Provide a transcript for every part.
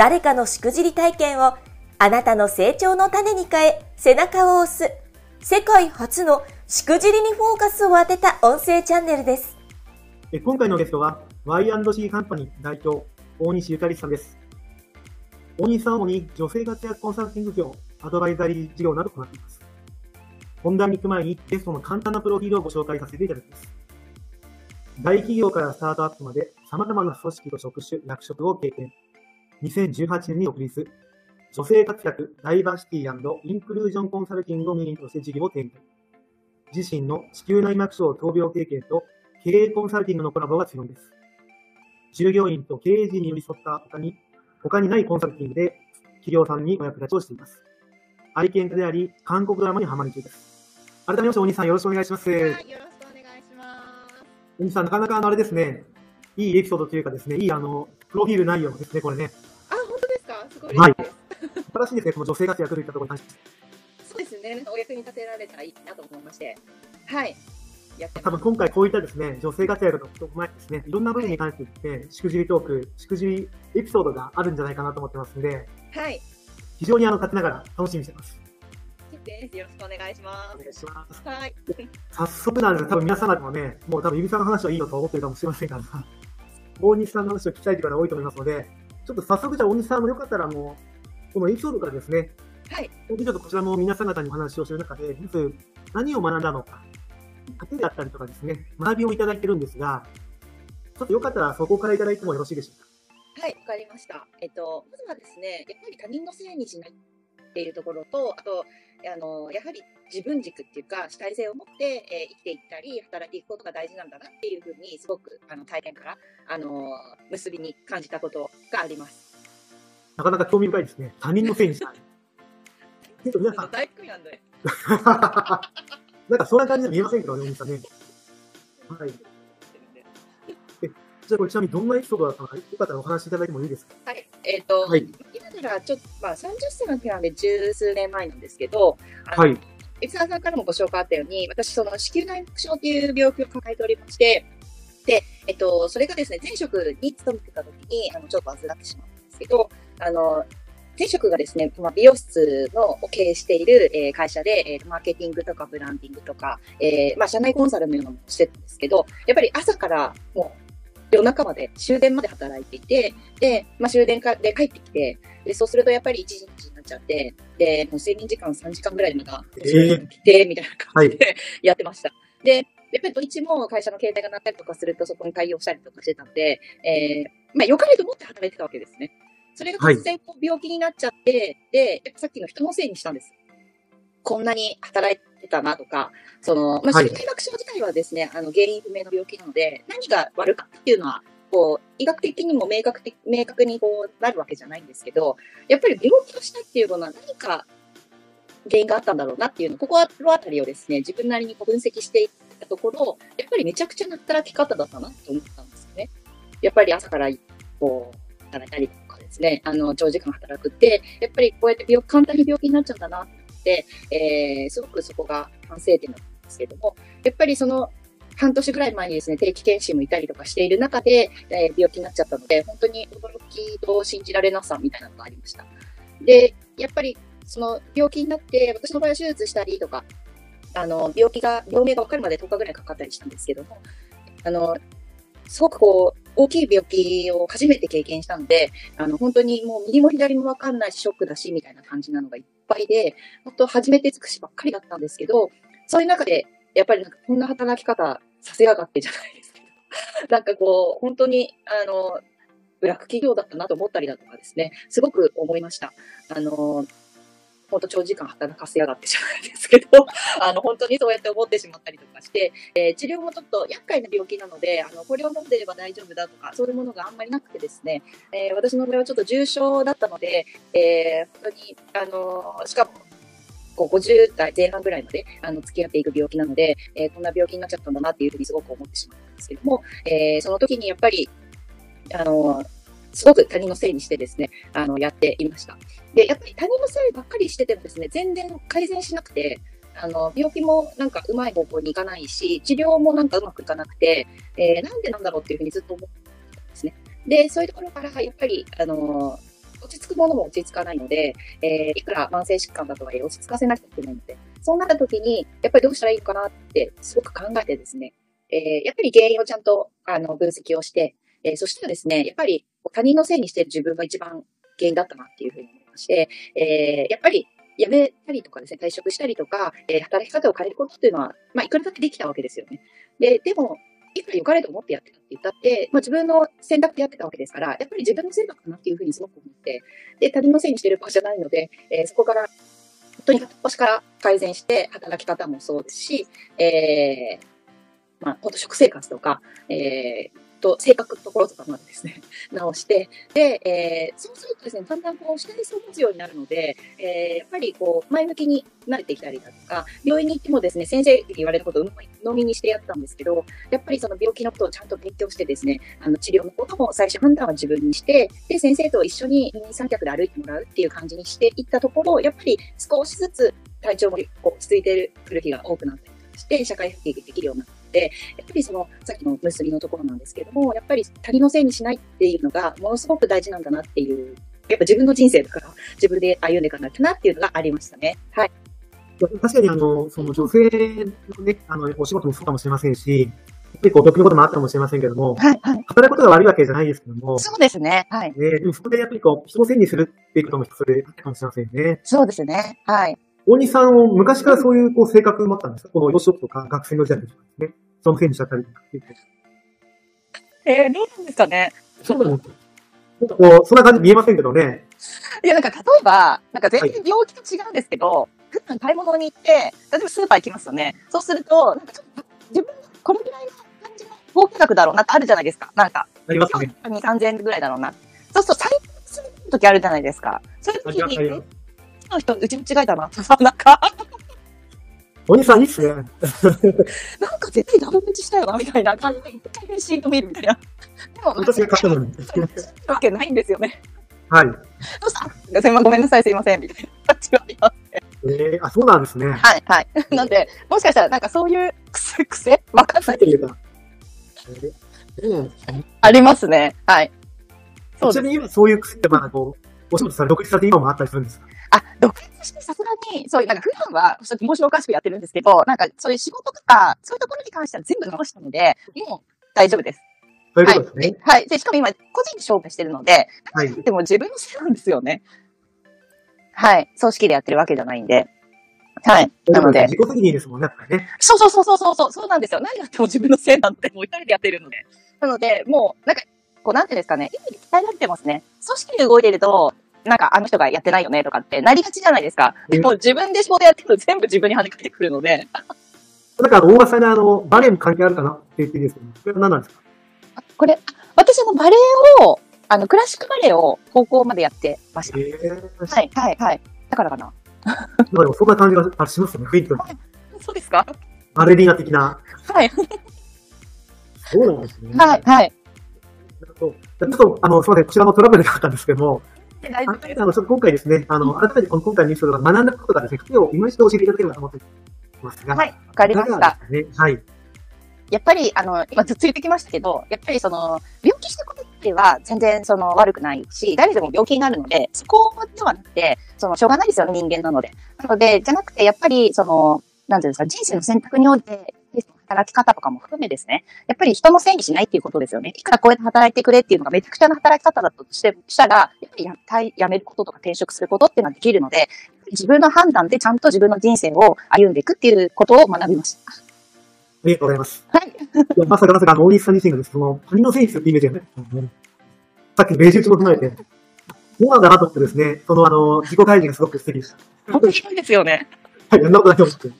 誰かのしくじり体験をあなたの成長の種に変え背中を押す世界初のしくじりにフォーカスを当てた音声チャンネルです。今回のゲストは Y&C カンパニー代表大西ゆかりさんです。大西さんは主に女性活躍コンサルティング業、アドバイザリー事業など行っています。本題に行く前にゲストの簡単なプロフィールをご紹介させていただきます。大企業からスタートアップまで様々な組織と職種、役職を経験。2018年に独立。女性活躍、ダイバーシティインクルージョンコンサルティングをメインとして事業を展開。自身の子宮内膜症闘病経験と経営コンサルティングのコラボが強いです。従業員と経営陣に寄り添った他に、他にないコンサルティングで企業さんにお役立ちをしています。愛犬家であり、韓国ドラマにハマり中です。改めまして、お兄さんよろしくお願いします。はい、よろしくお願いします。お兄さん、なかなかあの、あれですね、いいエピソードというかですね、いいあの、プロフィール内容ですね、これね。ごい。はい。素晴らしいですね、この女性活躍といったところに関して。そうですね、お役に立てられたらいいなと思いまして。はい。多分今回こういったですね、女性活躍のこと前ですね、いろんな部分に関して言って、しくじりトーク、しくじりエピソードがあるんじゃないかなと思ってますんで、はい。非常にあの、勝ちながら楽しみにしてます。です。よろしくお願いします。お願いします。はい。早速なんです多分皆様でもね、もう多分、ゆびさんの話はいいよと思ってるかもしれませんが、大西さんの話を聞きたいという方多いと思いますので、ちょっと早速じゃあ大西さんもよかったらもう、このエピソードからですね、はい。ちょっとこちらも皆さん方にお話をする中で、まず何を学んだのか、過程だったりとかですね、学びをいただいてるんですが、ちょっとよかったらそこからいただいてもよろしいでしょうか。はい、わかりました。えっと、まずはですね、やっぱり他人のせいにしないっているところと、あと、あの、やはり自分軸っていうか、主体性を持って、えー、生きていったり、働いていくことが大事なんだなっていうふうに、すごく、あの、体験から、あの、結びに感じたことがあります。なかなか興味深いですね。他人のせいにしない。皆さん。大工なんで。なんかそんな感じで見えませんけどね、お兄さんね。はい。え、じゃあこれちなみにどんなエピソードだったのか、よかったらお話しいただいてもいいですか？はい。えっ、ー、と、はい、今ならちょっと、まあ30歳の時なんで十数年前なんですけど、はい。エピサーさんからもご紹介あったように、私、その子宮内膜症っていう病気を抱えておりまして、で、えっと、それがですね、前職に勤めてた時に、あの、ちょっと患ってしまったんですけど、あの、前職がですね、まあ、美容室のを経営している、えー、会社で、えー、マーケティングとかブランディングとか、えー、まあ、社内コンサルのようなものをしてたんですけど、やっぱり朝からもう夜中まで、終電まで働いていて、で、まあ、終電かで帰ってきて、で、そうするとやっぱり1時になっちゃって、で、もう睡眠時間3時間ぐらいまた、来て、みたいな感じで、やってました。で、やっぱり土日も会社の携帯が鳴ったりとかすると、そこに対応したりとかしてたんで、えー、まあ、良かれと思って働いてたわけですね。それが突然こう病気になっちゃって、はい、で、さっきの人のせいにしたんです。こんなに働いてたなとか、その、まあ、身体学症自体はですね、あの、原因不明の病気なので、何が悪かっていうのは、こう、医学的にも明確的、明確にこう、なるわけじゃないんですけど、やっぱり病気をしたっていうのは何か原因があったんだろうなっていうの、ここのあたりをですね、自分なりにこう分析していったところ、やっぱりめちゃくちゃな働き方だったなと思ったんですよね。やっぱり朝からこう、働いたりとかですね、あの、長時間働くって、やっぱりこうやって病簡単に病気になっちゃうんだなって、えー、すごくそこが反省点なんですけども、やっぱりその、半年ぐらい前にですね、定期検診もいたりとかしている中で、えー、病気になっちゃったので、本当に驚きと信じられなさみたいなのがありました。で、やっぱり、その病気になって、私の場合は手術したりとか、あの、病気が、病名が分かるまで10日ぐらいかかったりしたんですけども、あの、すごくこう、大きい病気を初めて経験したので、あの、本当にもう右も左もわかんないし、ショックだし、みたいな感じなのがいっぱいで、本当初めて尽くしばっかりだったんですけど、そういう中で、やっぱりなんかこんな働き方させやがってじゃないですけど、なんかこう、本当に、あの、ブラック企業だったなと思ったりだとかですね、すごく思いました。あの、本当長時間働かせやがってじゃないですけど、あの、本当にそうやって思ってしまったりとかして、えー治療もちょっと厄介な病気なので、あの、これを飲んでれば大丈夫だとか、そういうものがあんまりなくてですね、えー私の場合はちょっと重症だったので、えー本当に、あのしかも、こう50代前半ぐらいまであの付き合っていく病気なので、えーこんな病気になっちゃったんだなっていうふうにすごく思ってしまったんですけども、えーその時にやっぱり、あのすごく他人のせいにしてですね、あの、やっていました。で、やっぱり他人のせいばっかりしててもですね、全然改善しなくて、あの、病気もなんかうまい方向にいかないし、治療もなんかうまくいかなくて、えーなんでなんだろうっていうふうにずっと思ってたんですね。で、そういうところから、やっぱり、あの落ち着くものも落ち着かないので、えーいくら慢性疾患だとはいえ落ち着かせなきゃいけないので、そうなった時に、やっぱりどうしたらいいかなってすごく考えてですね、えーやっぱり原因をちゃんとあの分析をして、えーそしたらですね、やっぱり他人のせいにしている自分が一番原因だったなっていうふうに思いまして、えーやっぱり辞めたりとかですね、退職したりとか、えー働き方を変えることっていうのは、まあ、いくらだってできたわけですよね。で、でも、いくら良かれと思ってやってたって言ったって、まあ、自分の選択でやってたわけですから、やっぱり自分の選択かなっていうふうにすごく思って、で、他人のせいにしてる場所じゃないので、えーそこから、とにかく腰から改善して、働き方もそうですし、えーまあ、本当食生活とか、えーと、性格のところとかまでですね、直して、で、えーそうするとですね、だんだんこう、下にそう持つようになるので、えーやっぱりこう、前向きに慣れてきたりだとか、病院に行ってもですね、先生に言われることを鵜呑みにしてやったんですけど、やっぱりその病気のことをちゃんと勉強してですね、あの治療のことも最初判断は自分にして、で、先生と一緒に二人三脚で歩いてもらうっていう感じにしていったところ、やっぱり少しずつ体調も落ち着いてくる日が多くなったりして、社会復帰できるようになって、やっぱりその、さっきの結びのところなんですけども、やっぱり他人のせいにしないっていうのが、ものすごく大事なんだなっていう、やっぱ自分の人生だから、自分で歩んでいかなきゃなっていうのがありましたね。はい。確かにあの、その女性のね、あの、お仕事もそうかもしれませんし、やっぱりこう、毒のこともあったかもしれませんけども、はい、はい。働くことが悪いわけじゃないですけども、そうですね。はい。ね、でもそこでやっぱりこう、人のせいにするっていうこともそれあったかもしれませんね。そうですね。はい。大西さんを昔からそういうこう性格持ったんですか？この幼少期とか学生の時代とかですね。人のせいにしたりとかっていう。えー、どうなんですかね？そうなんですよなんかこう、そんな感じ見えませんけどね。いや、なんか例えば、なんか全然病気と違うんですけど、普段買い物に行って、例えばスーパー行きますよね。そうすると、なんかちょっと自分、これぐらいの感じの合計額だろうなってあるじゃないですか。なんか、ありますね。2、3000円ぐらいだろうな。そうすると最高する時あるじゃないですか。そういう時に、の人、うち間違えたな。なんか、大西さんいいっすね。なんか絶対ダブル打ちしたよな、みたいな感じで、一回レシート見るみたいな。でも、私が買ったのに。わけないんですよね。はい。そうした？ら、すいません、ごめんなさい、すいません、みたいな感じはあります。えー、あ、そうなんですね。はい、はい。なんで、もしかしたら、なんかそういう癖、癖わかんないっていうか。えんありますね。はい。そうです。ちなみに今そういう癖ってまだこう、お仕事され、独立されて今もあったりするんですか？あ、独立してさに、そういう、なんか普段は、ちょっと面白おかしくやってるんですけど、なんかそういう仕事とか、そういうところに関しては全部直したので、もう大丈夫です。そういうはいことですね。。はい。で、しかも今、個人で勝負してるので、はい。でも自分のせいなんですよね。はい。組織でやってるわけじゃないんで。はい。なので、自己責任ですもんね、ね。そうそうそうそうそうそう、そうなんですよ。何やっても自分のせいなんて、もう一人でやってるので。なので、もう、なんか、こう、なんていうんですかね、意味で鍛えられてますね。組織で動いてると、なんか、あの人がやってないよね、とかってなりがちじゃないですか。でも、自分で仕事やってると全部自分に跳ね返ってくるので、なんかあの、大場さんにあの、バレエも関係あるかなって言っていいですけど、これは何なんですか？あこれ、私、あの、バレエを、あの、クラシックバレエを高校までやってました。えー、はい、はい、はい。だからかな。まあでもそんな感じがしますよね、雰囲気が。そうですか？バレリーナ的な。はい、そうなんですね。はい、はい。ちょっと、あの、すみません、こちらのトラブルがあったんですけども、大丈夫ですあの、今回ですね、あの、改めてこの今回のニュースで学んだことがですね、癖を今一度教えていただければと思っていますが、はい、わかりました。ね。はい。やっぱり、あの、今ずっと言ってきましたけど、やっぱりその、病気したことっては全然その悪くないし、誰でも病気になるので、そこではなくて、その、しょうがないですよね、人間なので。なので、じゃなくて、やっぱり、その、なんていうんですか、人生の選択において、働き方とかも含めですね。やっぱり人のせいにしないっていうことですよね。いくらこうやって働いてくれっていうのがめちゃくちゃな働き方だとして、したら、やっぱりやたやめることとか転職することっていうのはできるので、自分の判断でちゃんと自分の人生を歩んでいくっていうことを学びました。ありがとうございます。はい。いやまさかまさか、大西さん自身がですね、その、国の選手ってイメージがね、うんさっきのベージュも踏まえて、そうなんだなと思ってですね、その、あの、自己開示がすごく素敵でした。面白いですよね。はい、やんなこと思って。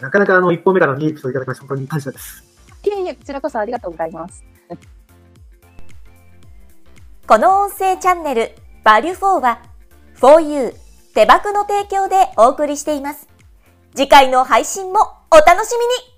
なかなかあの、一本目からのリープをいただきまして、本当に感謝です。いえいえ、こちらこそありがとうございます。この音声チャンネル、バリュフォーは、4U、手箱の提供でお送りしています。次回の配信もお楽しみに